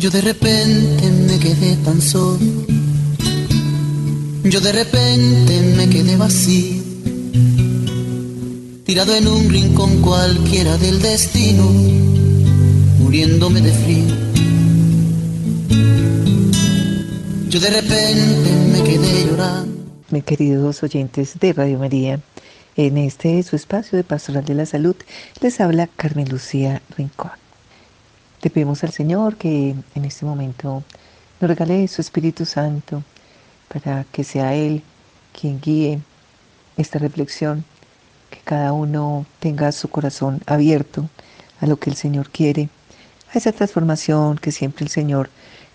Yo de repente me quedé tan solo. Yo de repente me quedé vacío. Tirado en un rincón cualquiera del destino, muriéndome de frío. Yo de repente me quedé llorando. Mis queridos oyentes de Radio María, en este su espacio de Pastoral de la Salud les habla Carmen Lucía Rincón. Le pedimos al Señor que en este momento nos regale su Espíritu Santo para que sea Él quien guíe esta reflexión, que cada uno tenga su corazón abierto a lo que el Señor quiere, a esa transformación que siempre el Señor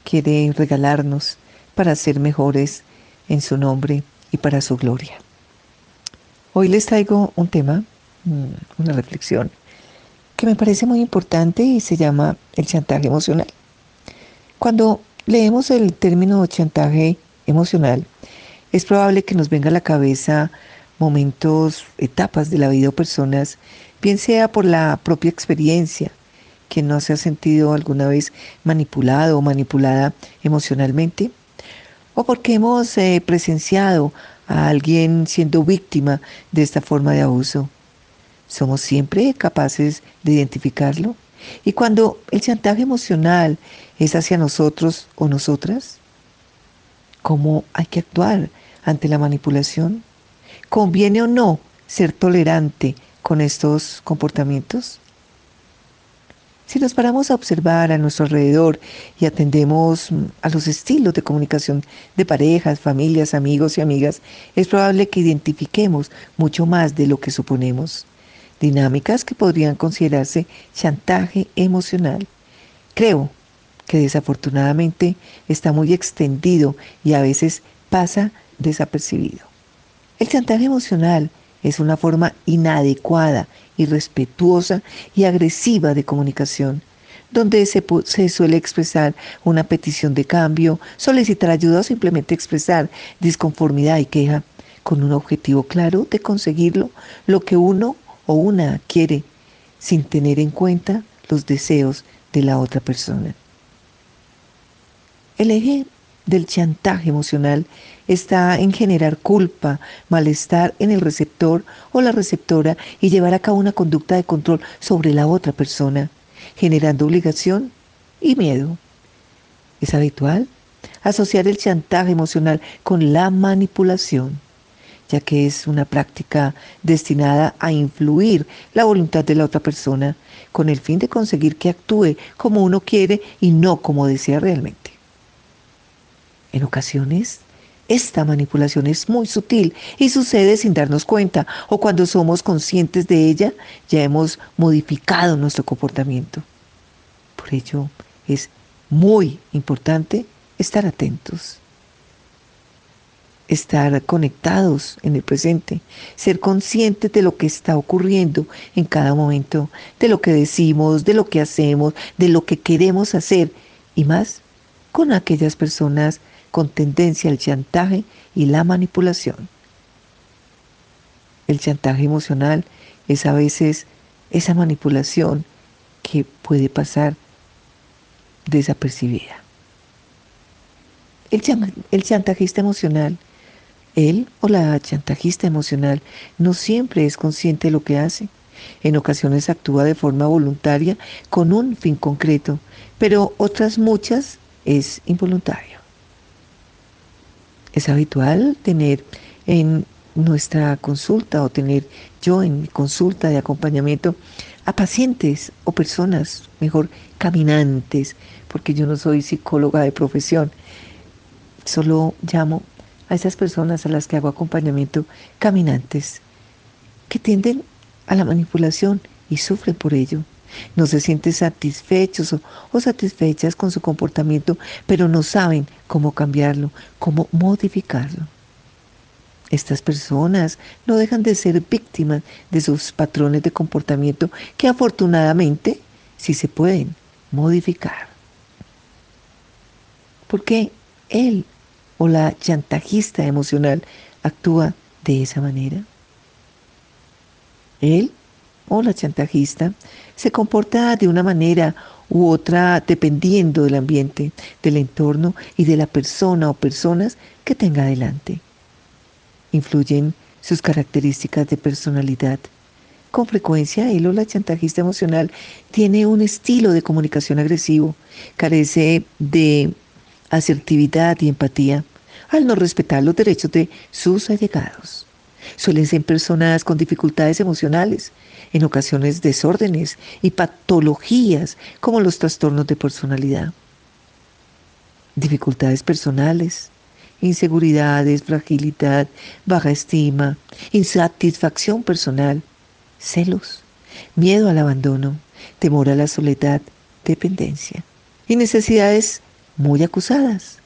quiere regalarnos para ser mejores en su nombre y para su gloria. Hoy les traigo un tema, mm, una reflexión que me parece muy importante y se llama el chantaje emocional. Cuando leemos el término chantaje emocional, es probable que nos venga a la cabeza momentos, etapas de la vida o personas, bien sea por la propia experiencia, que no se ha sentido alguna vez manipulado o manipulada emocionalmente, o porque hemos eh, presenciado a alguien siendo víctima de esta forma de abuso. ¿Somos siempre capaces de identificarlo? Y cuando el chantaje emocional es hacia nosotros o nosotras, ¿cómo hay que actuar ante la manipulación? ¿Conviene o no ser tolerante con estos comportamientos? Si nos paramos a observar a nuestro alrededor y atendemos a los estilos de comunicación de parejas, familias, amigos y amigas, es probable que identifiquemos mucho más de lo que suponemos dinámicas que podrían considerarse chantaje emocional. Creo que desafortunadamente está muy extendido y a veces pasa desapercibido. El chantaje emocional es una forma inadecuada, irrespetuosa y agresiva de comunicación, donde se, se, suele expresar una petición de cambio, solicitar ayuda o simplemente expresar disconformidad y queja con un objetivo claro de conseguirlo, lo que uno o una quiere sin tener en cuenta los deseos de la otra persona. El eje del chantaje emocional está en generar culpa, malestar en el receptor o la receptora y llevar a cabo una conducta de control sobre la otra persona, generando obligación y miedo. Es habitual asociar el chantaje emocional con la manipulación ya que es una práctica destinada a influir la voluntad de la otra persona con el fin de conseguir que actúe como uno quiere y no como desea realmente. En ocasiones, esta manipulación es muy sutil y sucede sin darnos cuenta o cuando somos conscientes de ella ya hemos modificado nuestro comportamiento. Por ello es muy importante estar atentos estar conectados en el presente, ser conscientes de lo que está ocurriendo en cada momento, de lo que decimos, de lo que hacemos, de lo que queremos hacer y más con aquellas personas con tendencia al chantaje y la manipulación. El chantaje emocional es a veces esa manipulación que puede pasar desapercibida. El, el chantajista emocional él o la chantajista emocional no siempre es consciente de lo que hace. En ocasiones actúa de forma voluntaria con un fin concreto, pero otras muchas es involuntario. Es habitual tener en nuestra consulta o tener yo en mi consulta de acompañamiento a pacientes o personas, mejor caminantes, porque yo no soy psicóloga de profesión, solo llamo a esas personas a las que hago acompañamiento, caminantes, que tienden a la manipulación y sufren por ello. No se sienten satisfechos o, o, satisfechas con su comportamiento, pero no saben cómo cambiarlo, cómo modificarlo. Estas personas no dejan de ser víctimas de sus patrones de comportamiento que afortunadamente sí se pueden modificar. Porque él o la chantajista emocional actúa de esa manera? Él o la chantajista se comporta de una manera u otra dependiendo del ambiente, del entorno y de la persona o personas que tenga delante. Influyen sus características de personalidad. Con frecuencia, él o la chantajista emocional tiene un estilo de comunicación agresivo, carece de asertividad y empatía, al no respetar los derechos de sus allegados. Suelen ser personas con dificultades emocionales, en ocasiones desórdenes y patologías como los trastornos de personalidad. Dificultades personales, inseguridades, fragilidad, baja estima, insatisfacción personal, celos, miedo al abandono, temor a la soledad, dependencia y necesidades muy acusadas,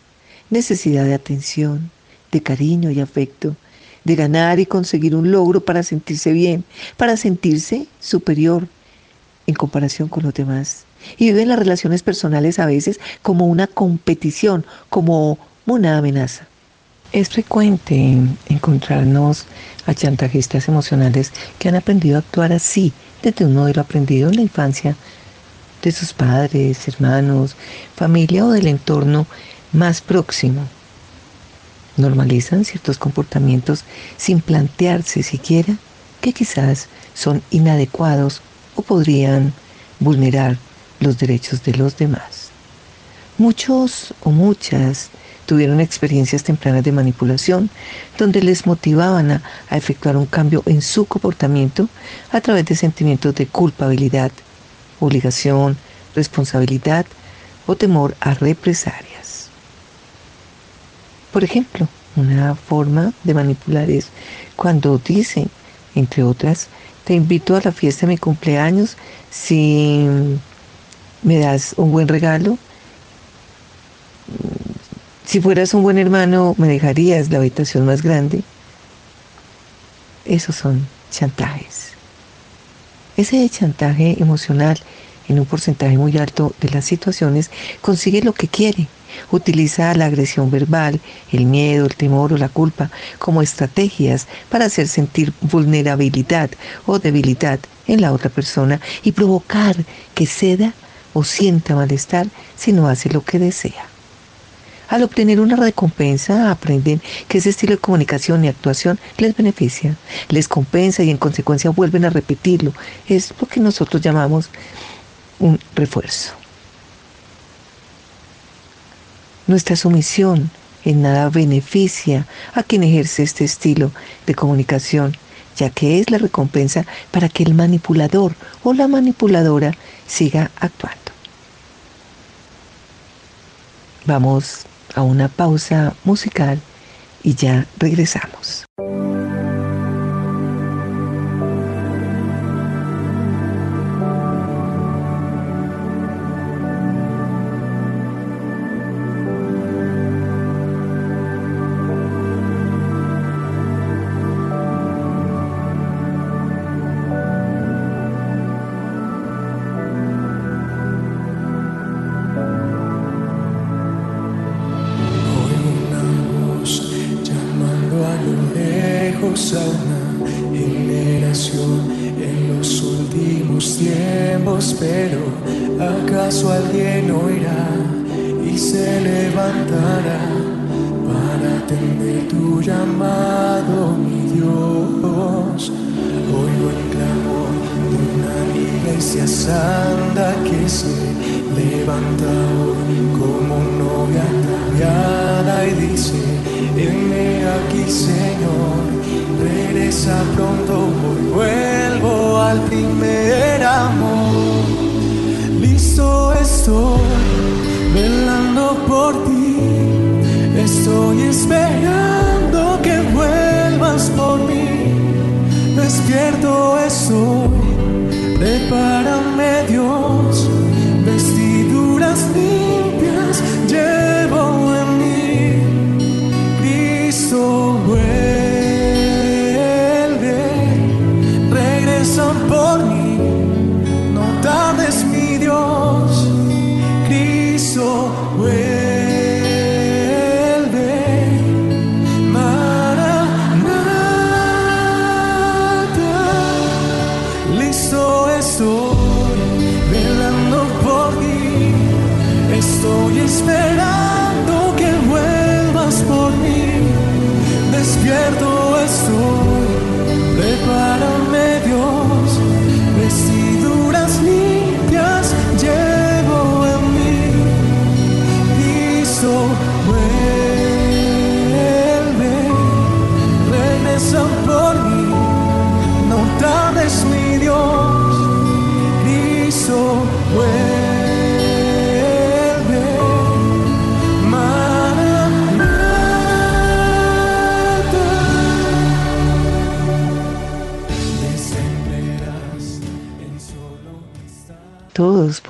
necesidad de atención, de cariño y afecto, de ganar y conseguir un logro para sentirse bien, para sentirse superior en comparación con los demás. Y viven las relaciones personales a veces como una competición, como una amenaza. Es frecuente encontrarnos a chantajistas emocionales que han aprendido a actuar así desde un modelo aprendido en la infancia de sus padres, hermanos, familia o del entorno más próximo normalizan ciertos comportamientos sin plantearse siquiera que quizás son inadecuados o podrían vulnerar los derechos de los demás. Muchos o muchas tuvieron experiencias tempranas de manipulación donde les motivaban a, efectuar un cambio en su comportamiento a través de sentimientos de culpabilidad, obligación, responsabilidad o temor a represalias. Por ejemplo, una forma de manipular es cuando dicen, entre otras, te invito a la fiesta de mi cumpleaños si me das un buen regalo. Si fueras un buen hermano, me dejarías la habitación más grande. Esos son chantajes. Ese chantaje emocional en un porcentaje muy alto de las situaciones consigue lo que quiere Utiliza la agresión verbal, el miedo, el temor o la culpa como estrategias para hacer sentir vulnerabilidad o debilidad en la otra persona y provocar que ceda o sienta malestar si no hace lo que desea. Al obtener una recompensa, aprenden que ese estilo de comunicación y actuación les beneficia, les compensa y en consecuencia vuelven a repetirlo. Es lo que nosotros llamamos un refuerzo. Nuestra sumisión en nada beneficia a quien ejerce este estilo de comunicación, ya que es la recompensa para que el manipulador o la manipuladora siga actuando. Vamos a una pausa musical y ya regresamos. Listo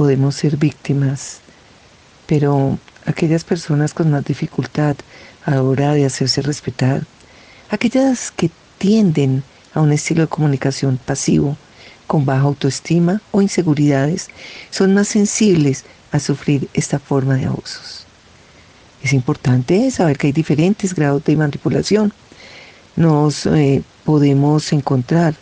podemos ser víctimas, pero aquellas personas con más dificultad a la hora de hacerse respetar, aquellas que tienden a un estilo de comunicación pasivo, con baja autoestima o inseguridades, son más sensibles a sufrir esta forma de abusos. Es importante saber que hay diferentes grados de manipulación. Nos eh, podemos encontrar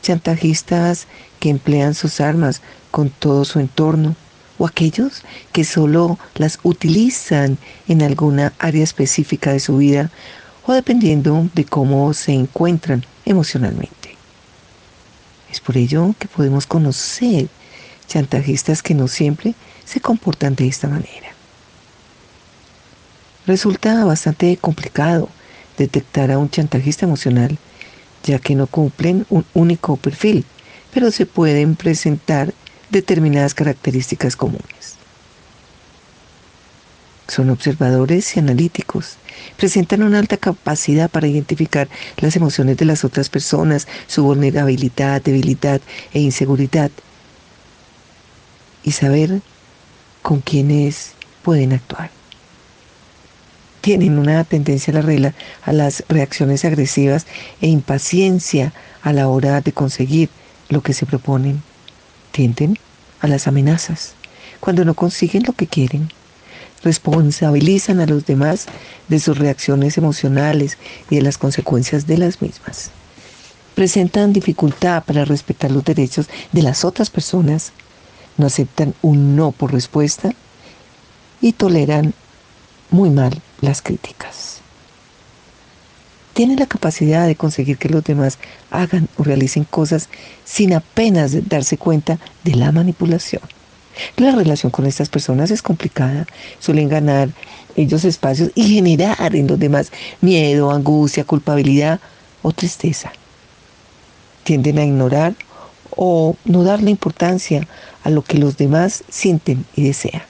chantajistas que emplean sus armas con todo su entorno o aquellos que solo las utilizan en alguna área específica de su vida o dependiendo de cómo se encuentran emocionalmente. Es por ello que podemos conocer chantajistas que no siempre se comportan de esta manera. Resulta bastante complicado detectar a un chantajista emocional, ya que no cumplen un único perfil, pero se pueden presentar determinadas características comunes. Son observadores y analíticos. Presentan una alta capacidad para identificar las emociones de las otras personas, su vulnerabilidad, debilidad e inseguridad y saber con quiénes pueden actuar. Tienen una tendencia a a las reacciones agresivas e impaciencia a la hora de conseguir lo que se proponen. Tienden a las amenazas cuando no consiguen lo que quieren responsabilizan a los demás de sus reacciones emocionales y de las consecuencias de las mismas. Presentan dificultad para respetar los derechos de las otras personas, no aceptan un no por respuesta y toleran muy mal las críticas. Tienen la capacidad de conseguir que los demás hagan o realicen cosas sin apenas darse cuenta de la manipulación. La relación con estas personas es complicada, suelen ganar ellos espacios y generar en los demás miedo, angustia, culpabilidad o tristeza. Tienden a ignorar o no darle importancia a lo que los demás sienten y desean.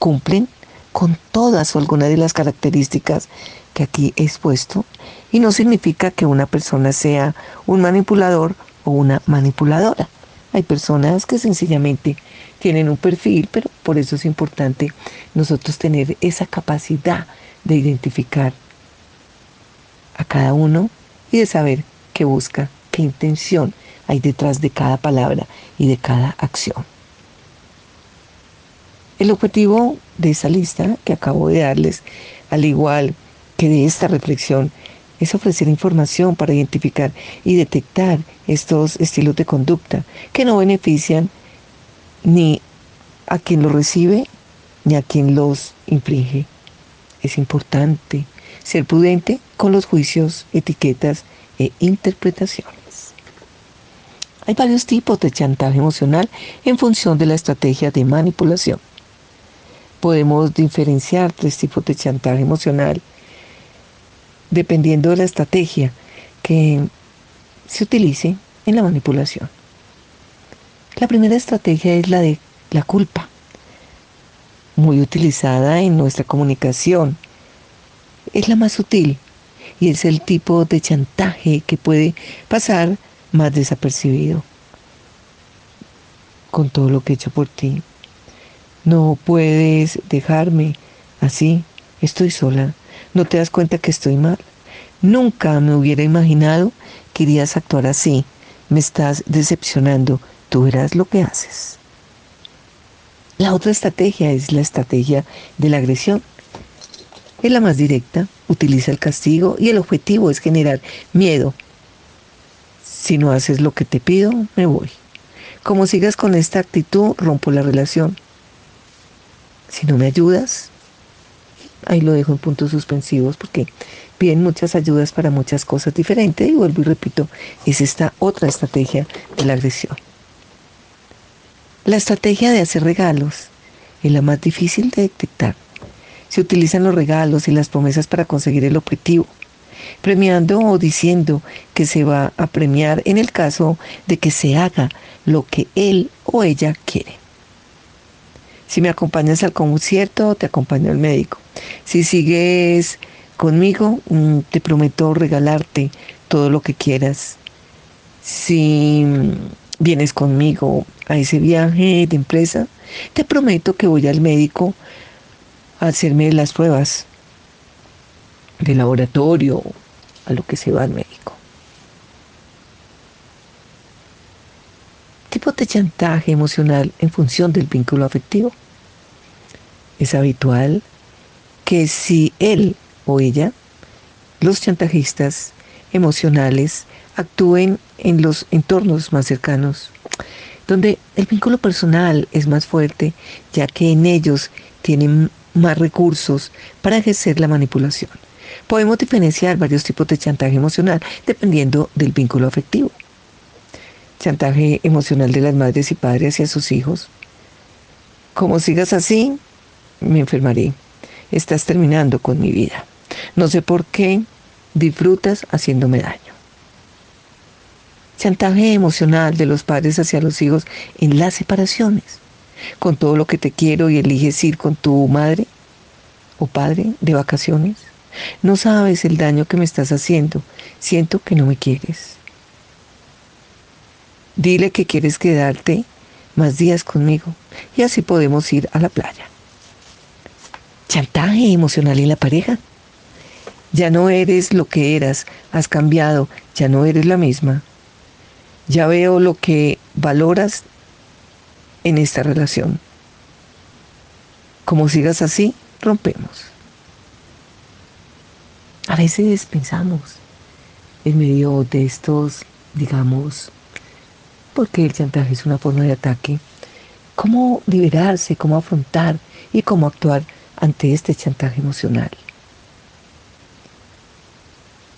Cumplen con todas o algunas de las características que aquí he expuesto y no significa que una persona sea un manipulador o una manipuladora. Hay personas que sencillamente tienen un perfil, pero por eso es importante nosotros tener esa capacidad de identificar a cada uno y de saber qué busca, qué intención hay detrás de cada palabra y de cada acción. El objetivo de esa lista que acabo de darles, al igual que de esta reflexión, es ofrecer información para identificar y detectar estos estilos de conducta que no benefician ni a quien los recibe ni a quien los infringe. Es importante ser prudente con los juicios, etiquetas e interpretaciones. Hay varios tipos de chantaje emocional en función de la estrategia de manipulación. Podemos diferenciar tres tipos de chantaje emocional dependiendo de la estrategia que se utilice en la manipulación. La primera estrategia es la de la culpa, muy utilizada en nuestra comunicación. Es la más sutil y es el tipo de chantaje que puede pasar más desapercibido. Con todo lo que he hecho por ti, no puedes dejarme así, estoy sola ¿No te das cuenta que estoy mal? Nunca me hubiera imaginado que irías a actuar así. Me estás decepcionando. Tú verás lo que haces. La otra estrategia es la estrategia de la agresión. Es la más directa, utiliza el castigo y el objetivo es generar miedo. Si no haces lo que te pido, me voy. Como sigas con esta actitud, rompo la relación. Si no me ayudas, ahí lo dejo en puntos suspensivos porque piden muchas ayudas para muchas cosas diferentes y vuelvo y repito, es esta otra estrategia de la agresión. La estrategia de hacer regalos es la más difícil de detectar. Se utilizan los regalos y las promesas para conseguir el objetivo, premiando o diciendo que se va a premiar en el caso de que se haga lo que él o ella quiere. Si me acompañas al concierto, te acompaño al médico. Si sigues conmigo, mm, te prometo regalarte todo lo que quieras. Si mm, vienes conmigo a ese viaje de empresa, te prometo que voy al médico a hacerme las pruebas de laboratorio, a lo que se va al médico. Tipo de chantaje emocional en función del vínculo afectivo. Es habitual que si él o ella, los chantajistas emocionales, actúen en los entornos más cercanos, donde el vínculo personal es más fuerte, ya que en ellos tienen más recursos para ejercer la manipulación. Podemos diferenciar varios tipos de chantaje emocional dependiendo del vínculo afectivo. Chantaje emocional de las madres y padres hacia sus hijos. Como sigas así, me enfermaré. Estás terminando con mi vida. No sé por qué disfrutas haciéndome daño. Chantaje emocional de los padres hacia los hijos en las separaciones. Con todo lo que te quiero y eliges ir con tu madre o padre de vacaciones. No sabes el daño que me estás haciendo. Siento que no me quieres. Dile que quieres quedarte más días conmigo y así podemos ir a la playa. Chantaje emocional en la pareja. Ya no eres lo que eras, has cambiado, ya no eres la misma. Ya veo lo que valoras en esta relación. Como sigas así, rompemos. A veces pensamos en medio de estos, digamos, porque el chantaje es una forma de ataque, cómo liberarse, cómo afrontar y cómo actuar ante este chantaje emocional.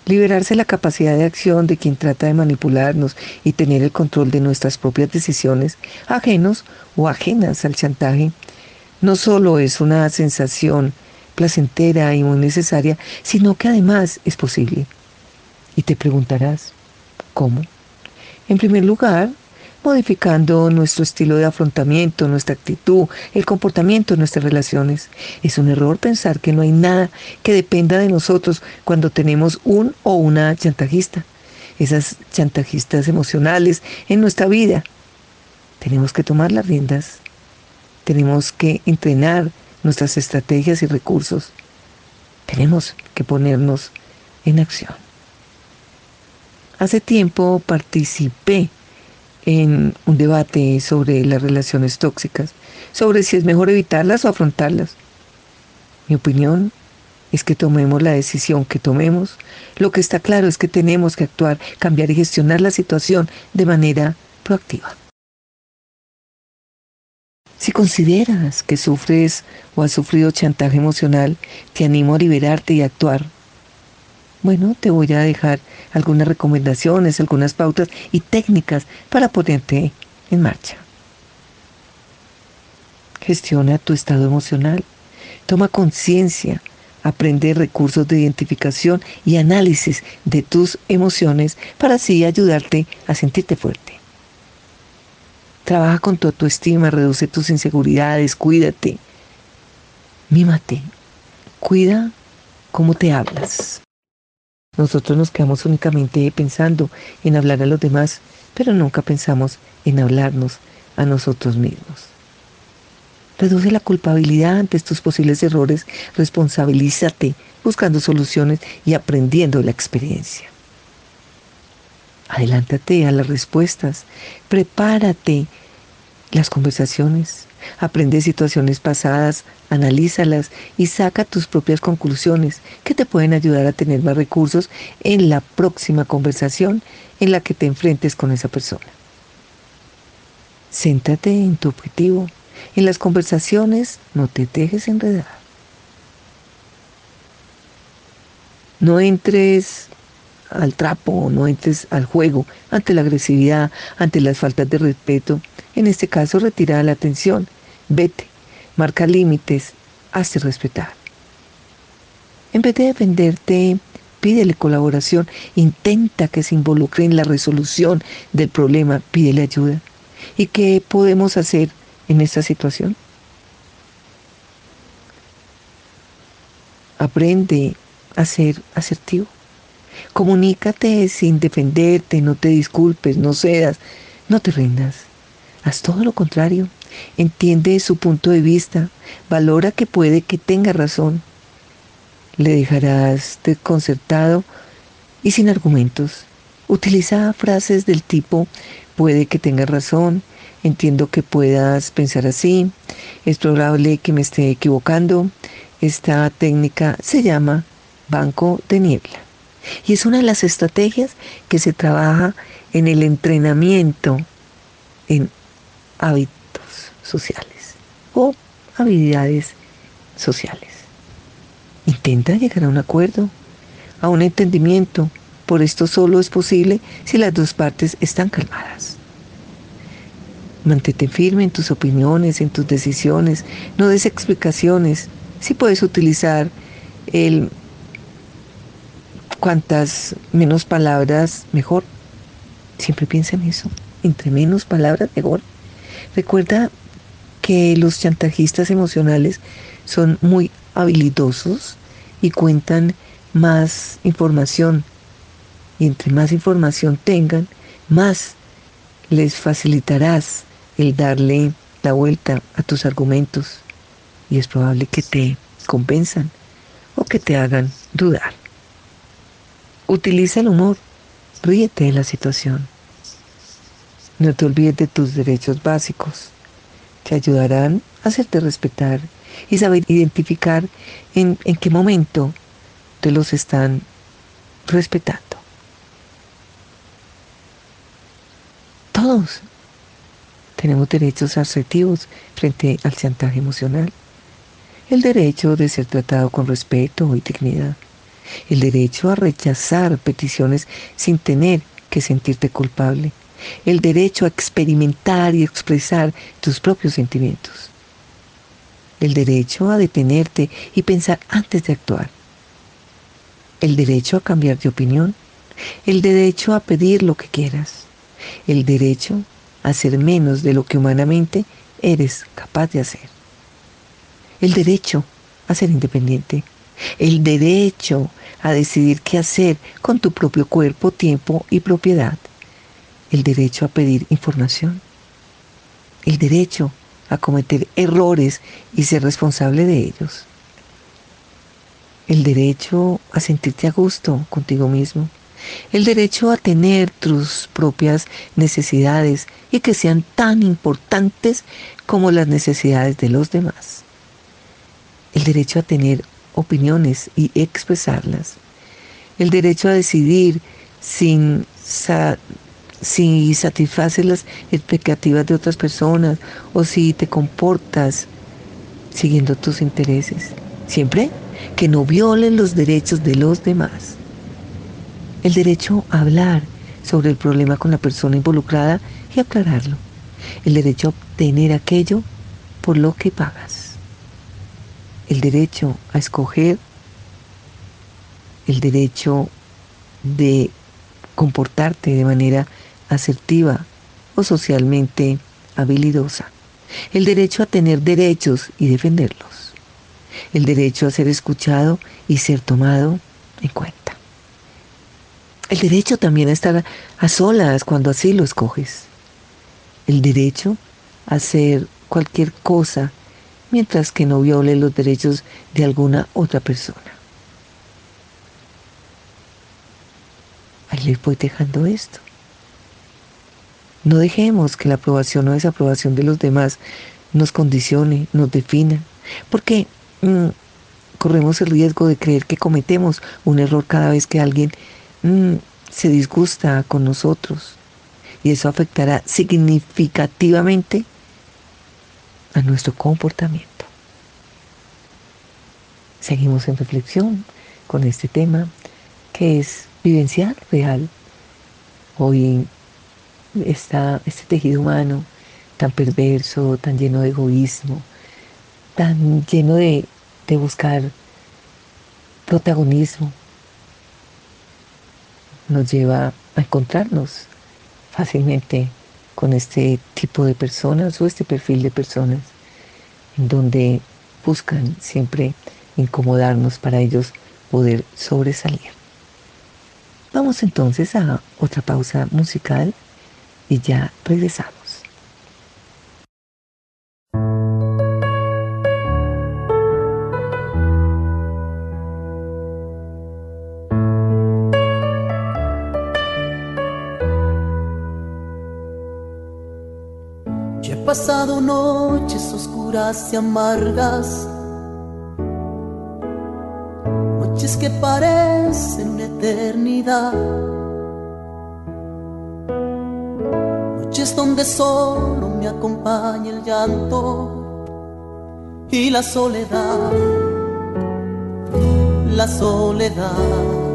Liberarse la capacidad de acción de quien trata de manipularnos y tener el control de nuestras propias decisiones, ajenos o ajenas al chantaje, no solo es una sensación placentera y muy necesaria, sino que además es posible. Y te preguntarás, ¿cómo? En primer lugar, modificando nuestro estilo de afrontamiento, nuestra actitud, el comportamiento de nuestras relaciones. Es un error pensar que no hay nada que dependa de nosotros cuando tenemos un o una chantajista. Esas chantajistas emocionales en nuestra vida. Tenemos que tomar las riendas. Tenemos que entrenar nuestras estrategias y recursos. Tenemos que ponernos en acción. Hace tiempo participé en un debate sobre las relaciones tóxicas, sobre si es mejor evitarlas o afrontarlas. Mi opinión es que tomemos la decisión que tomemos. Lo que está claro es que tenemos que actuar, cambiar y gestionar la situación de manera proactiva. Si consideras que sufres o has sufrido chantaje emocional, te animo a liberarte y actuar bueno, te voy a dejar algunas recomendaciones, algunas pautas y técnicas para ponerte en marcha. Gestiona tu estado emocional. Toma conciencia. Aprende recursos de identificación y análisis de tus emociones para así ayudarte a sentirte fuerte. Trabaja con tu autoestima, reduce tus inseguridades, cuídate. Mímate. Cuida cómo te hablas. Nosotros nos quedamos únicamente pensando en hablar a los demás, pero nunca pensamos en hablarnos a nosotros mismos. Reduce la culpabilidad ante estos posibles errores, responsabilízate buscando soluciones y aprendiendo la experiencia. Adelántate a las respuestas, prepárate las conversaciones, Aprende situaciones pasadas, analízalas y saca tus propias conclusiones que te pueden ayudar a tener más recursos en la próxima conversación en la que te enfrentes con esa persona. Céntrate en tu objetivo. En las conversaciones no te dejes enredar. No entres al trapo, no entres al juego ante la agresividad, ante las faltas de respeto. En este caso, retira la atención. Vete, marca límites, hazte respetar. En vez de defenderte, pídele colaboración, intenta que se involucre en la resolución del problema, pídele ayuda. ¿Y qué podemos hacer en esta situación? Aprende a ser asertivo. Comunícate sin defenderte, no te disculpes, no cedas, no te rindas. Haz todo lo contrario. Entiende su punto de vista, valora que puede que tenga razón. Le dejarás desconcertado y sin argumentos. Utiliza frases del tipo puede que tenga razón, entiendo que puedas pensar así, es probable que me esté equivocando. Esta técnica se llama banco de niebla y es una de las estrategias que se trabaja en el entrenamiento en hábitos sociales o habilidades sociales. Intenta llegar a un acuerdo, a un entendimiento. Por esto solo es posible si las dos partes están calmadas. Mantente firme en tus opiniones, en tus decisiones, no des explicaciones. Si puedes utilizar el cuantas menos palabras, mejor. Siempre piensa en eso. Entre menos palabras, mejor. Recuerda que los chantajistas emocionales son muy habilidosos y cuentan más información. Y entre más información tengan, más les facilitarás el darle la vuelta a tus argumentos. Y es probable que te compensan o que te hagan dudar. Utiliza el humor, ríete de la situación. No te olvides de tus derechos básicos. Te ayudarán a hacerte respetar y saber identificar en, en qué momento te los están respetando. Todos tenemos derechos asertivos frente al chantaje emocional. El derecho de ser tratado con respeto y dignidad el derecho a rechazar peticiones sin tener que sentirte culpable, el derecho a experimentar y expresar tus propios sentimientos, el derecho a detenerte y pensar antes de actuar, el derecho a cambiar de opinión, el derecho a pedir lo que quieras, el derecho a ser menos de lo que humanamente eres capaz de hacer, el derecho a ser independiente, el derecho a decidir qué hacer con tu propio cuerpo, tiempo y propiedad, el derecho a pedir información, el derecho a cometer errores y ser responsable de ellos, el derecho a sentirte a gusto contigo mismo, el derecho a tener tus propias necesidades y que sean tan importantes como las necesidades de los demás, el derecho a tener opiniones y expresarlas. El derecho a decidir sin si satisfaces las expectativas de otras personas o si te comportas siguiendo tus intereses. Siempre que no violen los derechos de los demás. El derecho a hablar sobre el problema con la persona involucrada y aclararlo. El derecho a obtener aquello por lo que pagas el derecho a escoger, el derecho de comportarte de manera asertiva o socialmente habilidosa, el derecho a tener derechos y defenderlos, el derecho a ser escuchado y ser tomado en cuenta. El derecho también a estar a solas cuando así lo escoges. El derecho a hacer cualquier cosa mientras que no viole los derechos de alguna otra persona. Ahí les voy dejando esto. No dejemos que la aprobación o desaprobación de los demás nos condicione, nos defina, porque mm, corremos el riesgo de creer que cometemos un error cada vez que alguien mm, se disgusta con nosotros. y eso afectará significativamente a nuestro comportamiento. Seguimos en reflexión con este tema que es vivencial, real. Hoy está este tejido humano tan perverso, tan lleno de egoísmo, tan lleno de, de buscar protagonismo, nos lleva a encontrarnos fácilmente con este tipo de personas o este perfil de personas donde buscan siempre incomodarnos para ellos poder sobresalir. Vamos entonces a otra pausa musical y ya regresamos. Y amargas, noches que parecen una eternidad, noches donde solo me acompaña el llanto y la soledad, la soledad.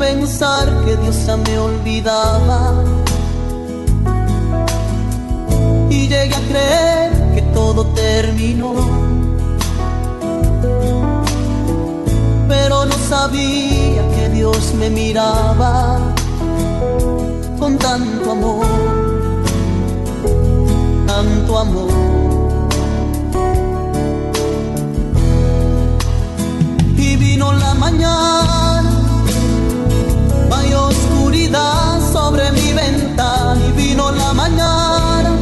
Pensar que Dios ya me olvidaba. Y llegué a creer que todo terminó. Pero no sabía que Dios me miraba con tanto amor, tanto amor. Y vino la mañana y vino la mañana.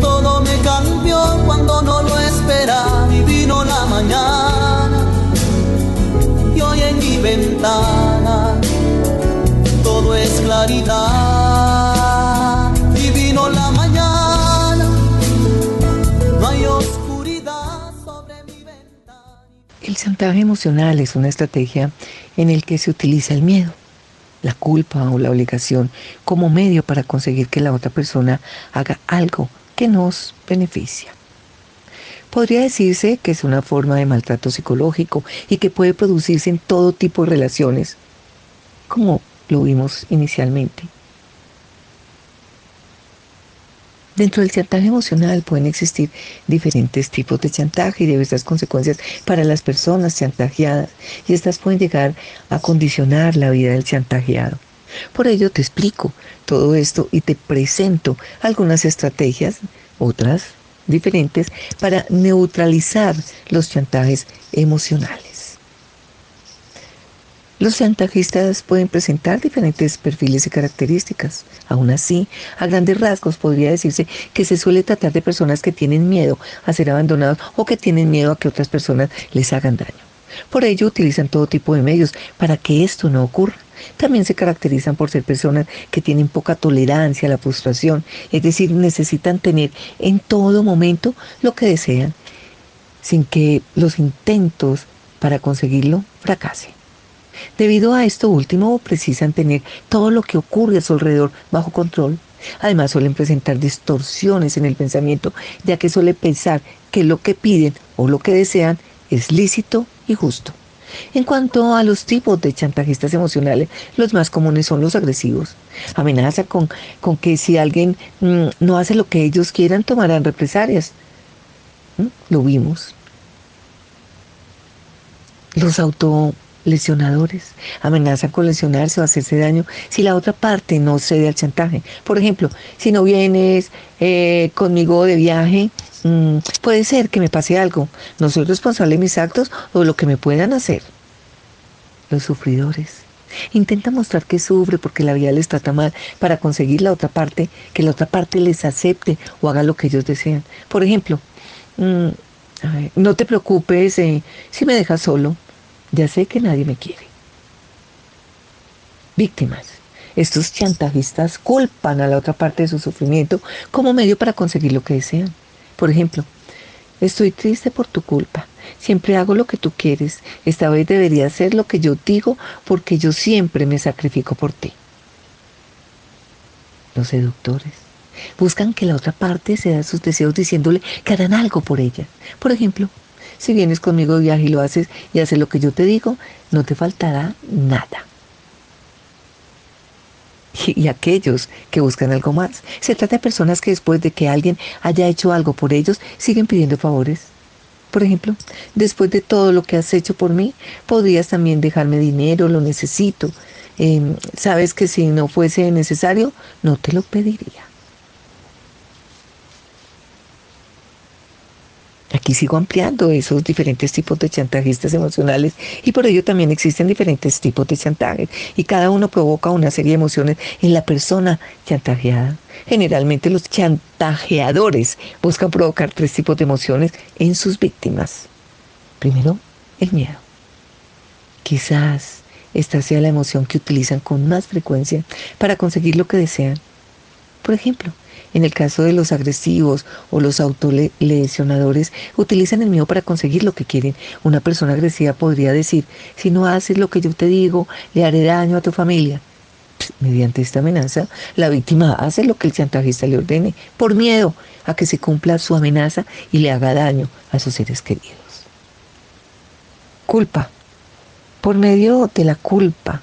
Todo me cambió cuando no lo esperaba y vino la mañana. Y hoy en mi ventana todo es claridad y vino la mañana. No hay oscuridad sobre mi ventana. El chantaje emocional es una estrategia en el que se utiliza el miedo, la culpa o la obligación como medio para conseguir que la otra persona haga algo que nos beneficia. Podría decirse que es una forma de maltrato psicológico y que puede producirse en todo tipo de relaciones, como lo vimos inicialmente. Dentro del chantaje emocional pueden existir diferentes tipos de chantaje y diversas consecuencias para las personas chantajeadas y estas pueden llegar a condicionar la vida del chantajeado. Por ello te explico todo esto y te presento algunas estrategias, otras diferentes, para neutralizar los chantajes emocionales. Los chantajistas pueden presentar diferentes perfiles y características. Aún así, a grandes rasgos podría decirse que se suele tratar de personas que tienen miedo a ser abandonados o que tienen miedo a que otras personas les hagan daño. Por ello utilizan todo tipo de medios para que esto no ocurra. También se caracterizan por ser personas que tienen poca tolerancia a la frustración, es decir, necesitan tener en todo momento lo que desean, sin que los intentos para conseguirlo fracasen. Debido a esto último, precisan tener todo lo que ocurre a su alrededor bajo control. Además, suelen presentar distorsiones en el pensamiento, ya que suele pensar que lo que piden o lo que desean es lícito y justo. En cuanto a los tipos de chantajistas emocionales, los más comunes son los agresivos. Amenaza con, con que si alguien mm, no hace lo que ellos quieran, tomarán represalias. ¿Mm? Lo vimos. Los auto lesionadores. Amenazan con lesionarse o hacerse daño si la otra parte no cede al chantaje. Por ejemplo, si no vienes eh, conmigo de viaje, mmm, puede ser que me pase algo. No soy responsable de mis actos o de lo que me puedan hacer. Los sufridores. Intenta mostrar que sufre porque la vida les trata mal para conseguir la otra parte, que la otra parte les acepte o haga lo que ellos desean. Por ejemplo, ver, no te preocupes eh, si me dejas solo. Ya sé que nadie me quiere. Víctimas. Estos chantajistas culpan a la otra parte de su sufrimiento como medio para conseguir lo que desean. Por ejemplo, estoy triste por tu culpa. siempre hago lo que tú quieres. Esta vez debería hacer lo que yo digo porque yo siempre me sacrifico por ti. Los seductores buscan que la otra parte se da sus deseos diciéndole que harán algo por ella. Por ejemplo, si vienes conmigo de viaje y lo haces y haces lo que yo te digo, no te faltará nada. Y, aquellos que buscan algo más. Se trata de personas que después de que alguien haya hecho algo por ellos, siguen pidiendo favores. Por ejemplo, después de todo lo que has hecho por mí, podrías también dejarme dinero, lo necesito. Em, sabes que si no fuese necesario, no te lo pediría. Aquí sigo ampliando esos diferentes tipos de chantajistas emocionales y por ello también existen diferentes tipos de chantajes y cada uno provoca una serie de emociones en la persona chantajeada. Generalmente los chantajeadores buscan provocar tres tipos de emociones en sus víctimas. Primero, el miedo. Quizás esta sea la emoción que utilizan con más frecuencia para conseguir lo que desean. Por ejemplo, en el caso de los agresivos o los autolesionadores, utilizan el miedo para conseguir lo que quieren. Una persona agresiva podría decir, si no haces lo que yo te digo, le haré daño a tu familia. Mediante esta amenaza, la víctima hace lo que el chantajista le ordene, por miedo a que se cumpla su amenaza y le haga daño a sus seres queridos. Culpa. Por medio de la culpa,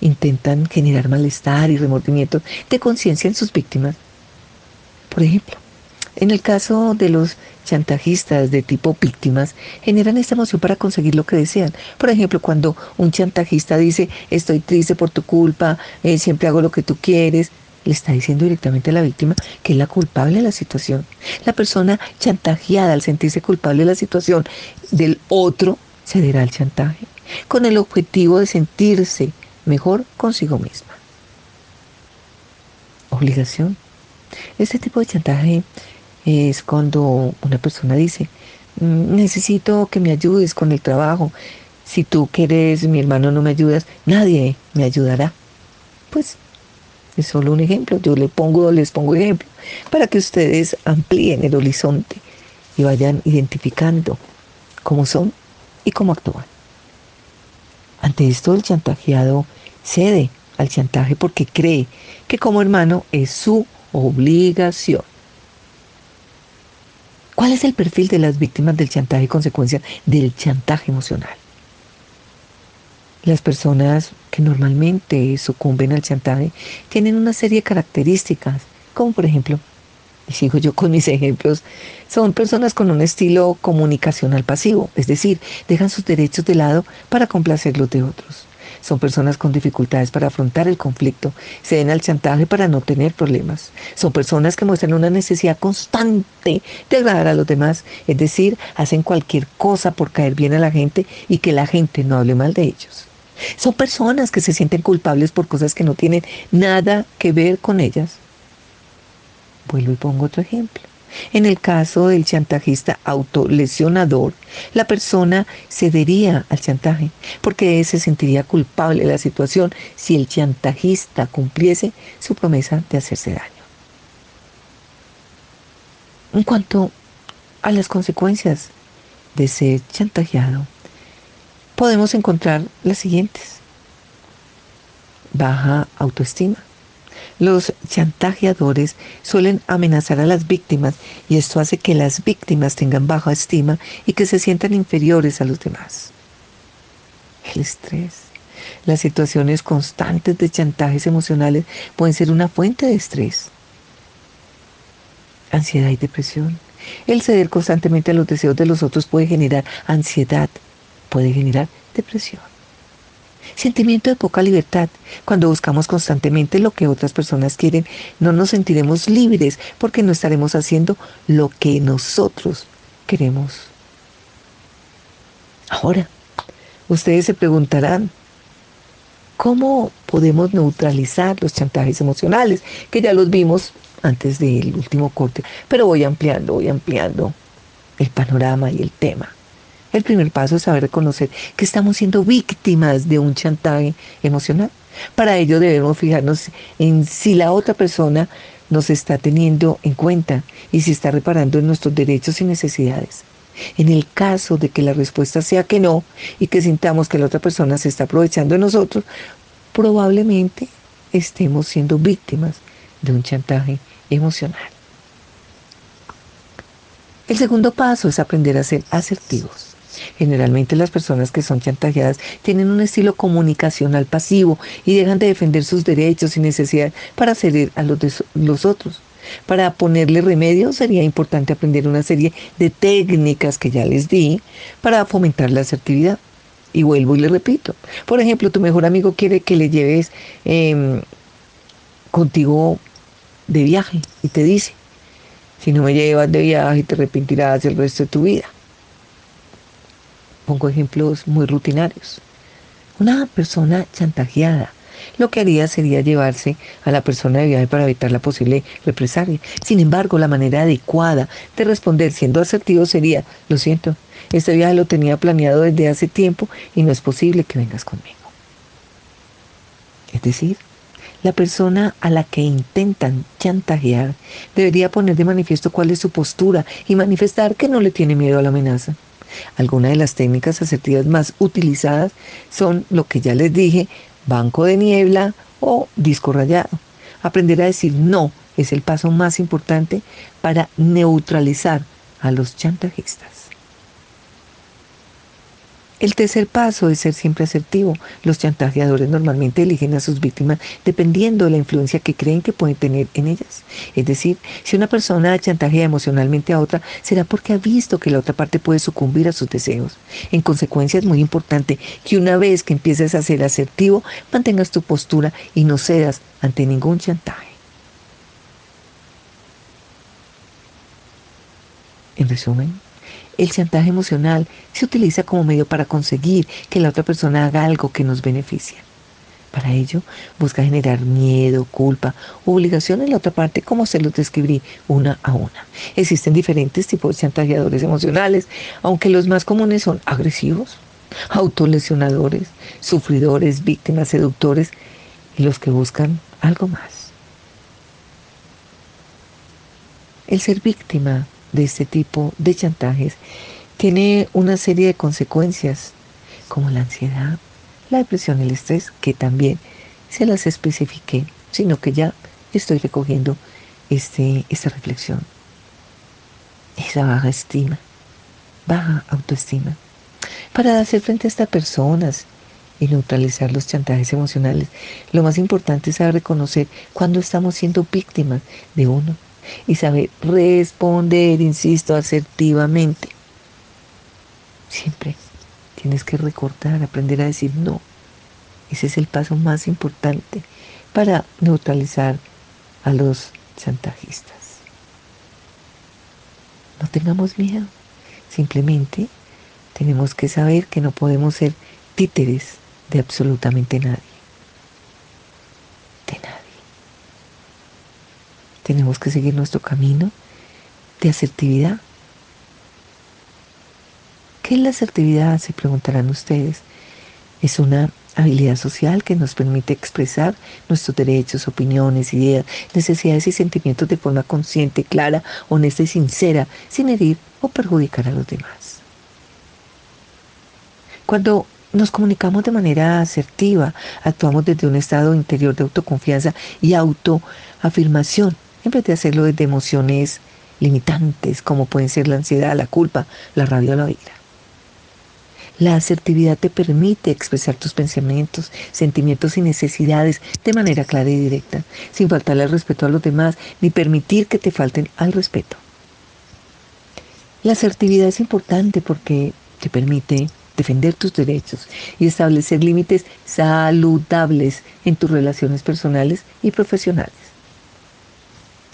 intentan generar malestar y remordimiento de conciencia en sus víctimas por ejemplo, en el caso de los chantajistas de tipo víctimas, generan esta emoción para conseguir lo que desean. Por ejemplo, cuando un chantajista dice, estoy triste por tu culpa, eh, siempre hago lo que tú quieres, le está diciendo directamente a la víctima que es la culpable de la situación. La persona chantajeada al sentirse culpable de la situación del otro cederá al chantaje, con el objetivo de sentirse mejor consigo misma. Obligación este tipo de chantaje es cuando una persona dice, mm, necesito que me ayudes con el trabajo. Si tú quieres, mi hermano no me ayudas, nadie me ayudará. Pues es solo un ejemplo. Yo le pongo, les pongo ejemplo para que ustedes amplíen el horizonte y vayan identificando cómo son y cómo actúan. Ante esto el chantajeado cede al chantaje porque cree que como hermano es su obligación. ¿Cuál es el perfil de las víctimas del chantaje y consecuencia del chantaje emocional? Las personas que normalmente sucumben al chantaje tienen una serie de características, como por ejemplo, y sigo yo con mis ejemplos, son personas con un estilo comunicacional pasivo, es decir, dejan sus derechos de lado para complacer los de otros. Son personas con dificultades para afrontar el conflicto, se den al chantaje para no tener problemas. Son personas que muestran una necesidad constante de agradar a los demás, es decir, hacen cualquier cosa por caer bien a la gente y que la gente no hable mal de ellos. Son personas que se sienten culpables por cosas que no tienen nada que ver con ellas. Vuelvo y pongo otro ejemplo. En el caso del chantajista autolesionador, la persona cedería al chantaje porque se sentiría culpable de la situación si el chantajista cumpliese su promesa de hacerse daño. En cuanto a las consecuencias de ser chantajeado, podemos encontrar las siguientes. Baja autoestima, los chantajeadores suelen amenazar a las víctimas y esto hace que las víctimas tengan baja estima y que se sientan inferiores a los demás. El estrés. Las situaciones constantes de chantajes emocionales pueden ser una fuente de estrés. Ansiedad y depresión. El ceder constantemente a los deseos de los otros puede generar ansiedad, puede generar depresión. Sentimiento de poca libertad. Cuando buscamos constantemente lo que otras personas quieren, no nos sentiremos libres porque no estaremos haciendo lo que nosotros queremos. Ahora, ustedes se preguntarán, ¿cómo podemos neutralizar los chantajes emocionales? Que ya los vimos antes del último corte, pero voy ampliando, voy ampliando el panorama y el tema. El primer paso es saber reconocer que estamos siendo víctimas de un chantaje emocional. Para ello debemos fijarnos en si la otra persona nos está teniendo en cuenta y si está reparando en nuestros derechos y necesidades. En el caso de que la respuesta sea que no y que sintamos que la otra persona se está aprovechando de nosotros, probablemente estemos siendo víctimas de un chantaje emocional. El segundo paso es aprender a ser asertivos. Generalmente las personas que son chantajeadas tienen un estilo comunicacional pasivo y dejan de defender sus derechos y necesidades para ceder a los de los otros. Para ponerle remedio sería importante aprender una serie de técnicas que ya les di para fomentar la asertividad. Y vuelvo y le repito. Por ejemplo, tu mejor amigo quiere que le lleves eh, contigo de viaje y te dice, si no me llevas de viaje te arrepentirás el resto de tu vida. Pongo ejemplos muy rutinarios. Una persona chantajeada lo que haría sería llevarse a la persona de viaje para evitar la posible represalia. Sin embargo, la manera adecuada de responder siendo asertivo sería, lo siento, este viaje lo tenía planeado desde hace tiempo y no es posible que vengas conmigo. Es decir, la persona a la que intentan chantajear debería poner de manifiesto cuál es su postura y manifestar que no le tiene miedo a la amenaza. Algunas de las técnicas asertivas más utilizadas son lo que ya les dije, banco de niebla o disco rayado. Aprender a decir no es el paso más importante para neutralizar a los chantajistas. El tercer paso es ser siempre asertivo. Los chantajeadores normalmente eligen a sus víctimas dependiendo de la influencia que creen que pueden tener en ellas. Es decir, si una persona chantajea emocionalmente a otra, será porque ha visto que la otra parte puede sucumbir a sus deseos. En consecuencia, es muy importante que una vez que empieces a ser asertivo, mantengas tu postura y no cedas ante ningún chantaje. En resumen, el chantaje emocional se utiliza como medio para conseguir que la otra persona haga algo que nos beneficia. Para ello, busca generar miedo, culpa, obligación en la otra parte, como se los describí una a una. Existen diferentes tipos de chantajeadores emocionales, aunque los más comunes son agresivos, autolesionadores, sufridores, víctimas, seductores y los que buscan algo más. El ser víctima de este tipo de chantajes tiene una serie de consecuencias como la ansiedad, la depresión el estrés, que también se las especifiqué, sino que ya estoy recogiendo este, esta reflexión. Esa baja estima, baja autoestima. Para hacer frente a estas personas y neutralizar los chantajes emocionales, lo más importante es saber reconocer cuando estamos siendo víctimas de uno y saber responder, insisto, asertivamente. Siempre tienes que recordar, aprender a decir no. Ese es el paso más importante para neutralizar a los chantajistas. No tengamos miedo, simplemente tenemos que saber que no podemos ser títeres de absolutamente nadie. Tenemos que seguir nuestro camino de asertividad. ¿Qué es la asertividad? Se preguntarán ustedes. Es una habilidad social que nos permite expresar nuestros derechos, opiniones, ideas, necesidades y sentimientos de forma consciente, clara, honesta y sincera, sin herir o perjudicar a los demás. Cuando nos comunicamos de manera asertiva, actuamos desde un estado interior de autoconfianza y autoafirmación en vez de hacerlo desde emociones limitantes como pueden ser la ansiedad, la culpa, la rabia o la ira. La asertividad te permite expresar tus pensamientos, sentimientos y necesidades de manera clara y directa, sin faltarle al respeto a los demás ni permitir que te falten al respeto. La asertividad es importante porque te permite defender tus derechos y establecer límites saludables en tus relaciones personales y profesionales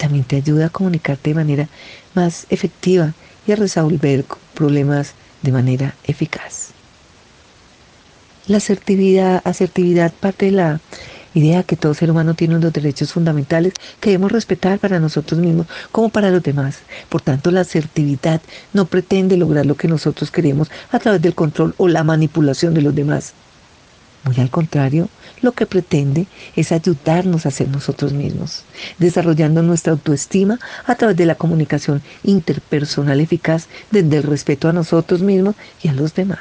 también te ayuda a comunicarte de manera más efectiva y a resolver problemas de manera eficaz. La asertividad, asertividad parte de la idea que todo ser humano tiene unos derechos fundamentales que debemos respetar para nosotros mismos como para los demás. Por tanto, la asertividad no pretende lograr lo que nosotros queremos a través del control o la manipulación de los demás. Muy al contrario, lo que pretende es ayudarnos a ser nosotros mismos, desarrollando nuestra autoestima a través de la comunicación interpersonal eficaz desde el respeto a nosotros mismos y a los demás.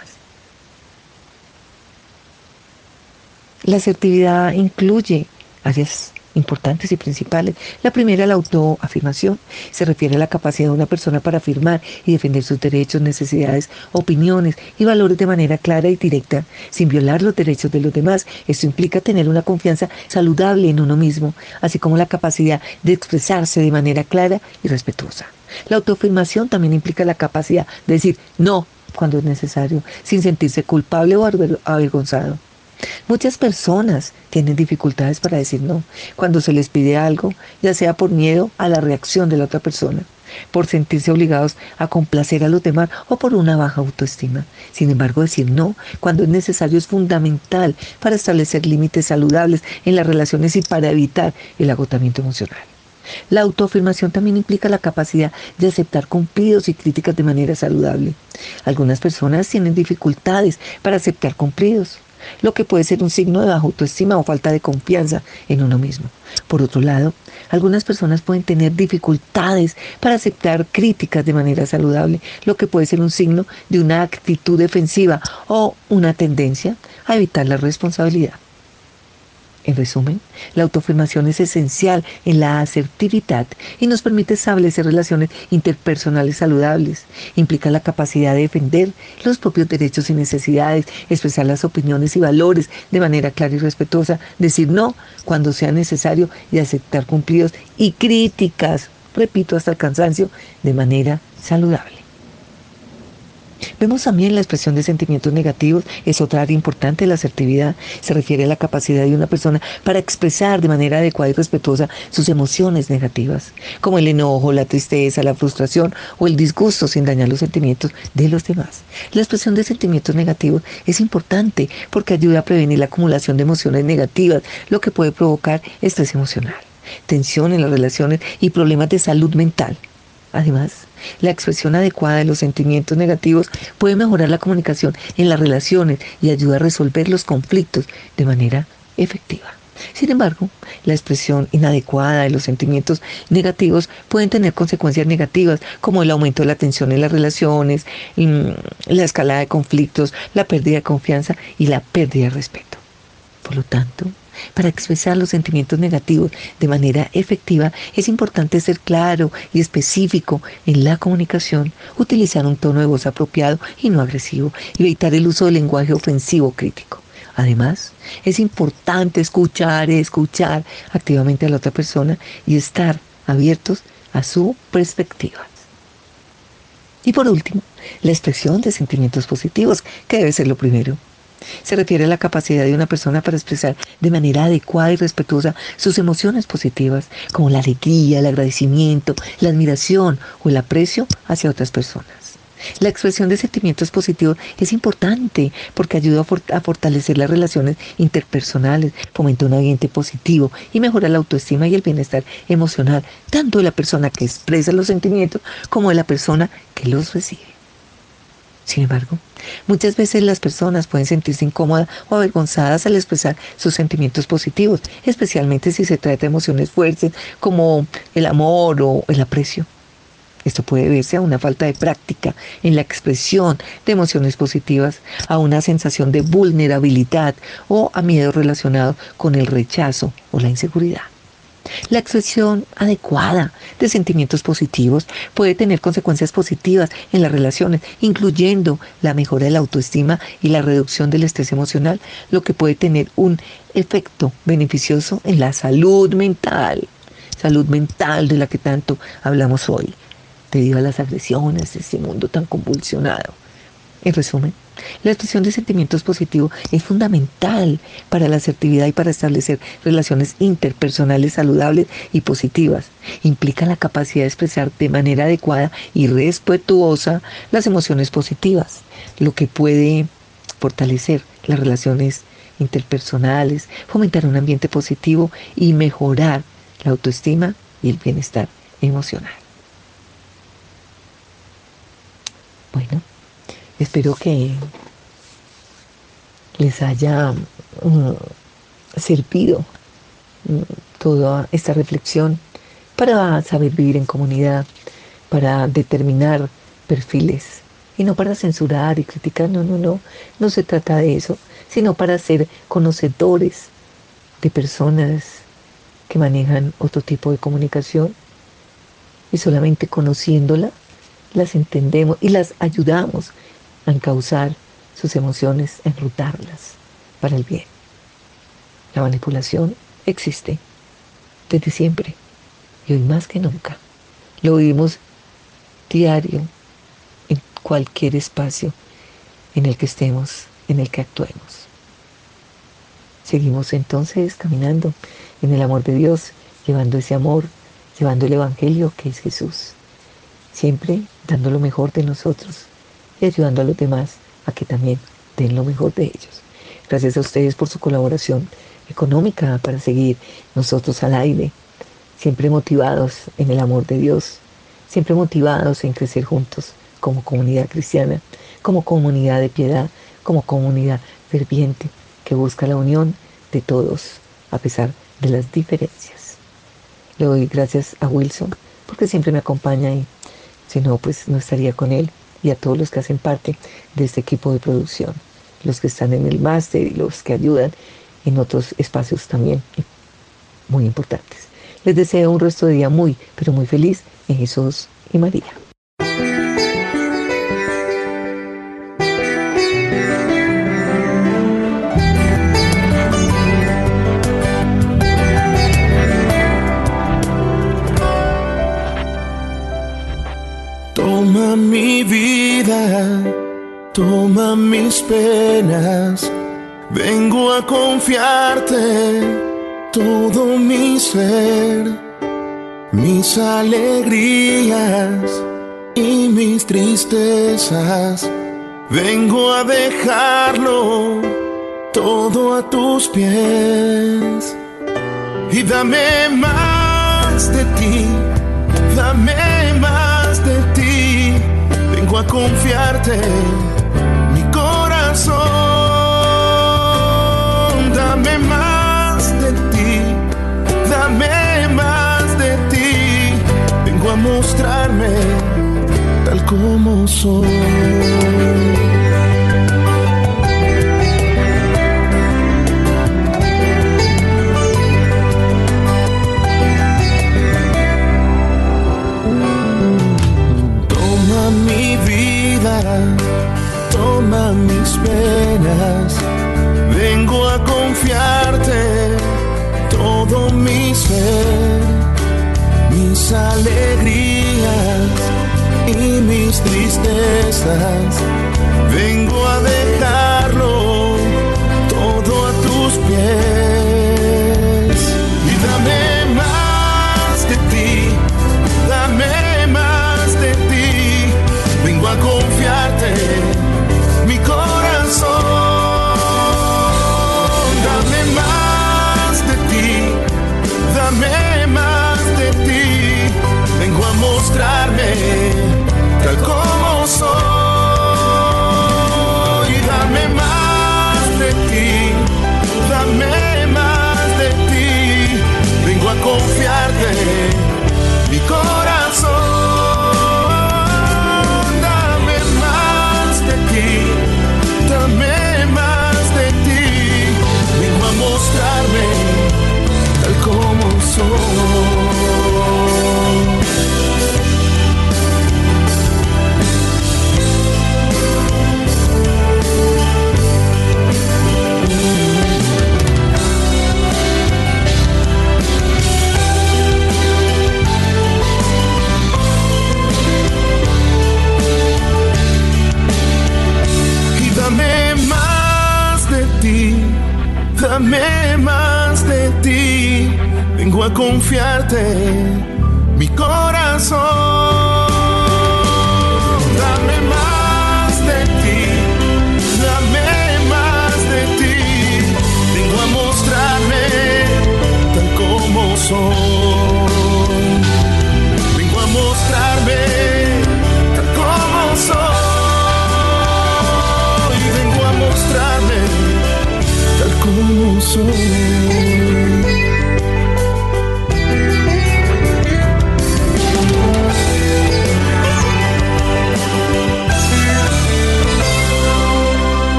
La asertividad incluye áreas importantes y principales. La primera, la autoafirmación. Se refiere a la capacidad de una persona para afirmar y defender sus derechos, necesidades, opiniones y valores de manera clara y directa, sin violar los derechos de los demás. Esto implica tener una confianza saludable en uno mismo, así como la capacidad de expresarse de manera clara y respetuosa. La autoafirmación también implica la capacidad de decir no cuando es necesario, sin sentirse culpable o avergonzado. Muchas personas tienen dificultades para decir no cuando se les pide algo, ya sea por miedo a la reacción de la otra persona, por sentirse obligados a complacer a los demás o por una baja autoestima. Sin embargo, decir no cuando es necesario es fundamental para establecer límites saludables en las relaciones y para evitar el agotamiento emocional. La autoafirmación también implica la capacidad de aceptar cumplidos y críticas de manera saludable. Algunas personas tienen dificultades para aceptar cumplidos lo que puede ser un signo de baja autoestima o falta de confianza en uno mismo. Por otro lado, algunas personas pueden tener dificultades para aceptar críticas de manera saludable, lo que puede ser un signo de una actitud defensiva o una tendencia a evitar la responsabilidad. En resumen, la autoafirmación es esencial en la asertividad y nos permite establecer relaciones interpersonales saludables. Implica la capacidad de defender los propios derechos y necesidades, expresar las opiniones y valores de manera clara y respetuosa, decir no cuando sea necesario y aceptar cumplidos y críticas, repito hasta el cansancio, de manera saludable. Vemos también la expresión de sentimientos negativos, es otra área importante de la asertividad. Se refiere a la capacidad de una persona para expresar de manera adecuada y respetuosa sus emociones negativas, como el enojo, la tristeza, la frustración o el disgusto sin dañar los sentimientos de los demás. La expresión de sentimientos negativos es importante porque ayuda a prevenir la acumulación de emociones negativas, lo que puede provocar estrés emocional, tensión en las relaciones y problemas de salud mental. Además, la expresión adecuada de los sentimientos negativos puede mejorar la comunicación en las relaciones y ayuda a resolver los conflictos de manera efectiva. Sin embargo, la expresión inadecuada de los sentimientos negativos pueden tener consecuencias negativas como el aumento de la tensión en las relaciones, mm, la escalada de conflictos, la pérdida de confianza y la pérdida de respeto. Por lo tanto, para expresar los sentimientos negativos de manera efectiva es importante ser claro y específico en la comunicación, utilizar un tono de voz apropiado y no agresivo y evitar el uso del lenguaje ofensivo crítico. Además, es importante escuchar escuchar activamente a la otra persona y estar abiertos a su perspectiva. Y por último, la expresión de sentimientos positivos, que debe ser lo primero. Se refiere a la capacidad de una persona para expresar de manera adecuada y respetuosa sus emociones positivas, como la alegría, el agradecimiento, la admiración o el aprecio hacia otras personas. La expresión de sentimientos positivos es importante porque ayuda a, fortalecer las relaciones interpersonales, fomenta un ambiente positivo y mejora la autoestima y el bienestar emocional, tanto de la persona que expresa los sentimientos como de la persona que los recibe. Sin embargo, muchas veces las personas pueden sentirse incómodas o avergonzadas al expresar sus sentimientos positivos, especialmente si se trata de emociones fuertes como el amor o el aprecio. Esto puede verse a una falta de práctica en la expresión de emociones positivas, a una sensación de vulnerabilidad o a miedo relacionado con el rechazo o la inseguridad. La expresión adecuada de sentimientos positivos puede tener consecuencias positivas en las relaciones, incluyendo la mejora de la autoestima y la reducción del estrés emocional, lo que puede tener un efecto beneficioso en la salud mental, salud mental de la que tanto hablamos hoy, debido a las agresiones de este mundo tan convulsionado. En resumen, la expresión de sentimientos positivos es fundamental para la asertividad y para establecer relaciones interpersonales saludables y positivas. Implica la capacidad de expresar de manera adecuada y respetuosa las emociones positivas, lo que puede fortalecer las relaciones interpersonales, fomentar un ambiente positivo y mejorar la autoestima y el bienestar emocional. Bueno. Espero que les haya mm, servido mm, toda esta reflexión para saber vivir en comunidad, para determinar perfiles. Y no para censurar y criticar, no, no, no, no se trata de eso, sino para ser conocedores de personas que manejan otro tipo de comunicación. Y solamente conociéndola las entendemos y las ayudamos a encauzar sus emociones, a enrutarlas para el bien. La manipulación existe desde siempre y hoy más que nunca. Lo vivimos diario en cualquier espacio en el que estemos, en el que actuemos. Seguimos entonces caminando en el amor de Dios, llevando ese amor, llevando el Evangelio que es Jesús, siempre dando lo mejor de nosotros y ayudando a los demás a que también den lo mejor de ellos. Gracias a ustedes por su colaboración económica para seguir nosotros al aire, siempre motivados en el amor de Dios, siempre motivados en crecer juntos como comunidad cristiana, como comunidad de piedad, como comunidad ferviente que busca la unión de todos a pesar de las diferencias. Le doy gracias a Wilson porque siempre me acompaña y si no, pues no estaría con él y a todos los que hacen parte de este equipo de producción, los que están en el máster y los que ayudan en otros espacios también muy importantes. Les deseo un resto de día muy, pero muy feliz en Jesús y María. Mi vida, toma mis penas, vengo a confiarte todo mi ser, mis alegrías y mis tristezas, vengo a dejarlo todo a tus pies. Y dame más de ti, dame más vengo a confiarte mi corazón, dame más de ti, dame más de ti, vengo a mostrarme tal como soy. Mis penas, vengo a confiarte todo mi ser, mis alegrías y mis tristezas, vengo a dejarlo todo a tus pies